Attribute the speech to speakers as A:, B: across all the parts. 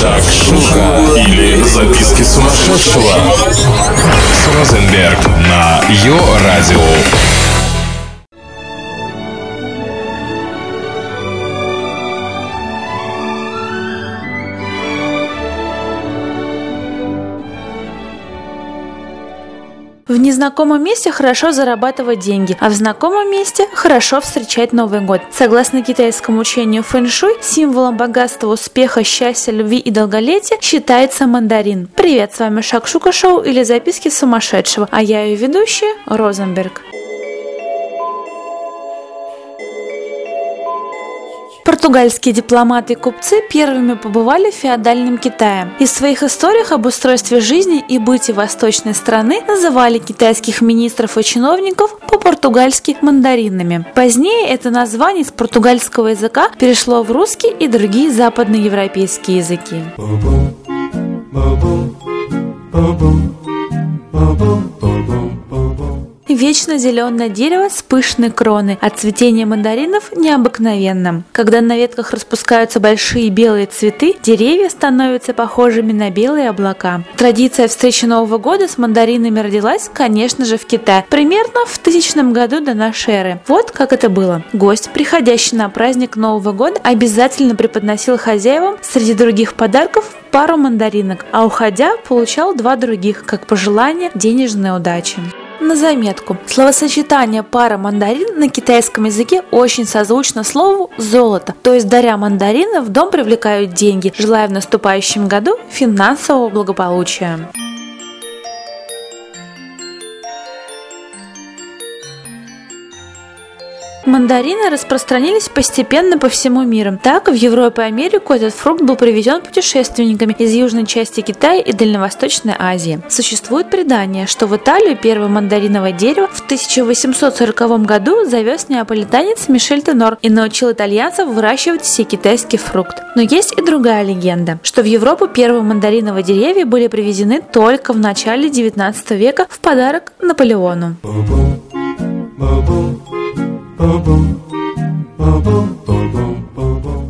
A: Шакшука или записки сумасшедшего с Розенберг на Йо-Радио.
B: В незнакомом месте хорошо зарабатывать деньги, а в знакомом месте хорошо встречать Новый год. Согласно китайскому учению фэн-шуй, символом богатства, успеха, счастья, любви и долголетия считается мандарин. Привет, с вами Шакшука Шоу или записки сумасшедшего, а я ее ведущая Розенберг. Португальские дипломаты и купцы первыми побывали в феодальном Китае. И в своих историях об устройстве жизни и быте восточной страны называли китайских министров и чиновников по-португальски мандаринами. Позднее это название с португальского языка перешло в русский и другие западноевропейские языки. Вечно зеленое дерево с пышной кроной, а цветение мандаринов необыкновенным. Когда на ветках распускаются большие белые цветы, деревья становятся похожими на белые облака. Традиция встречи Нового года с мандаринами родилась, конечно же, в Китае, примерно в тысячном году до нашей эры. Вот как это было. Гость, приходящий на праздник Нового года, обязательно преподносил хозяевам среди других подарков пару мандаринок, а уходя получал два других, как пожелание денежной удачи. На заметку. Словосочетание пара мандарин на китайском языке очень созвучно слову золото, то есть даря мандарины в дом привлекают деньги, желая в наступающем году финансового благополучия. Мандарины распространились постепенно по всему миру. Так, в Европу и Америку этот фрукт был привезен путешественниками из южной части Китая и Дальневосточной Азии. Существует предание, что в Италию первое мандариновое дерево в 1840 году завез неаполитанец Мишель Тенор и научил итальянцев выращивать все китайский фрукт. Но есть и другая легенда, что в Европу первые мандариновые деревья были привезены только в начале 19 века в подарок Наполеону.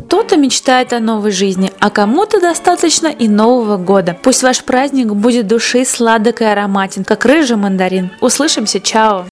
B: Кто-то мечтает о новой жизни, а кому-то достаточно и Нового года. Пусть ваш праздник будет души сладок и ароматен, как рыжий мандарин. Услышимся, чао!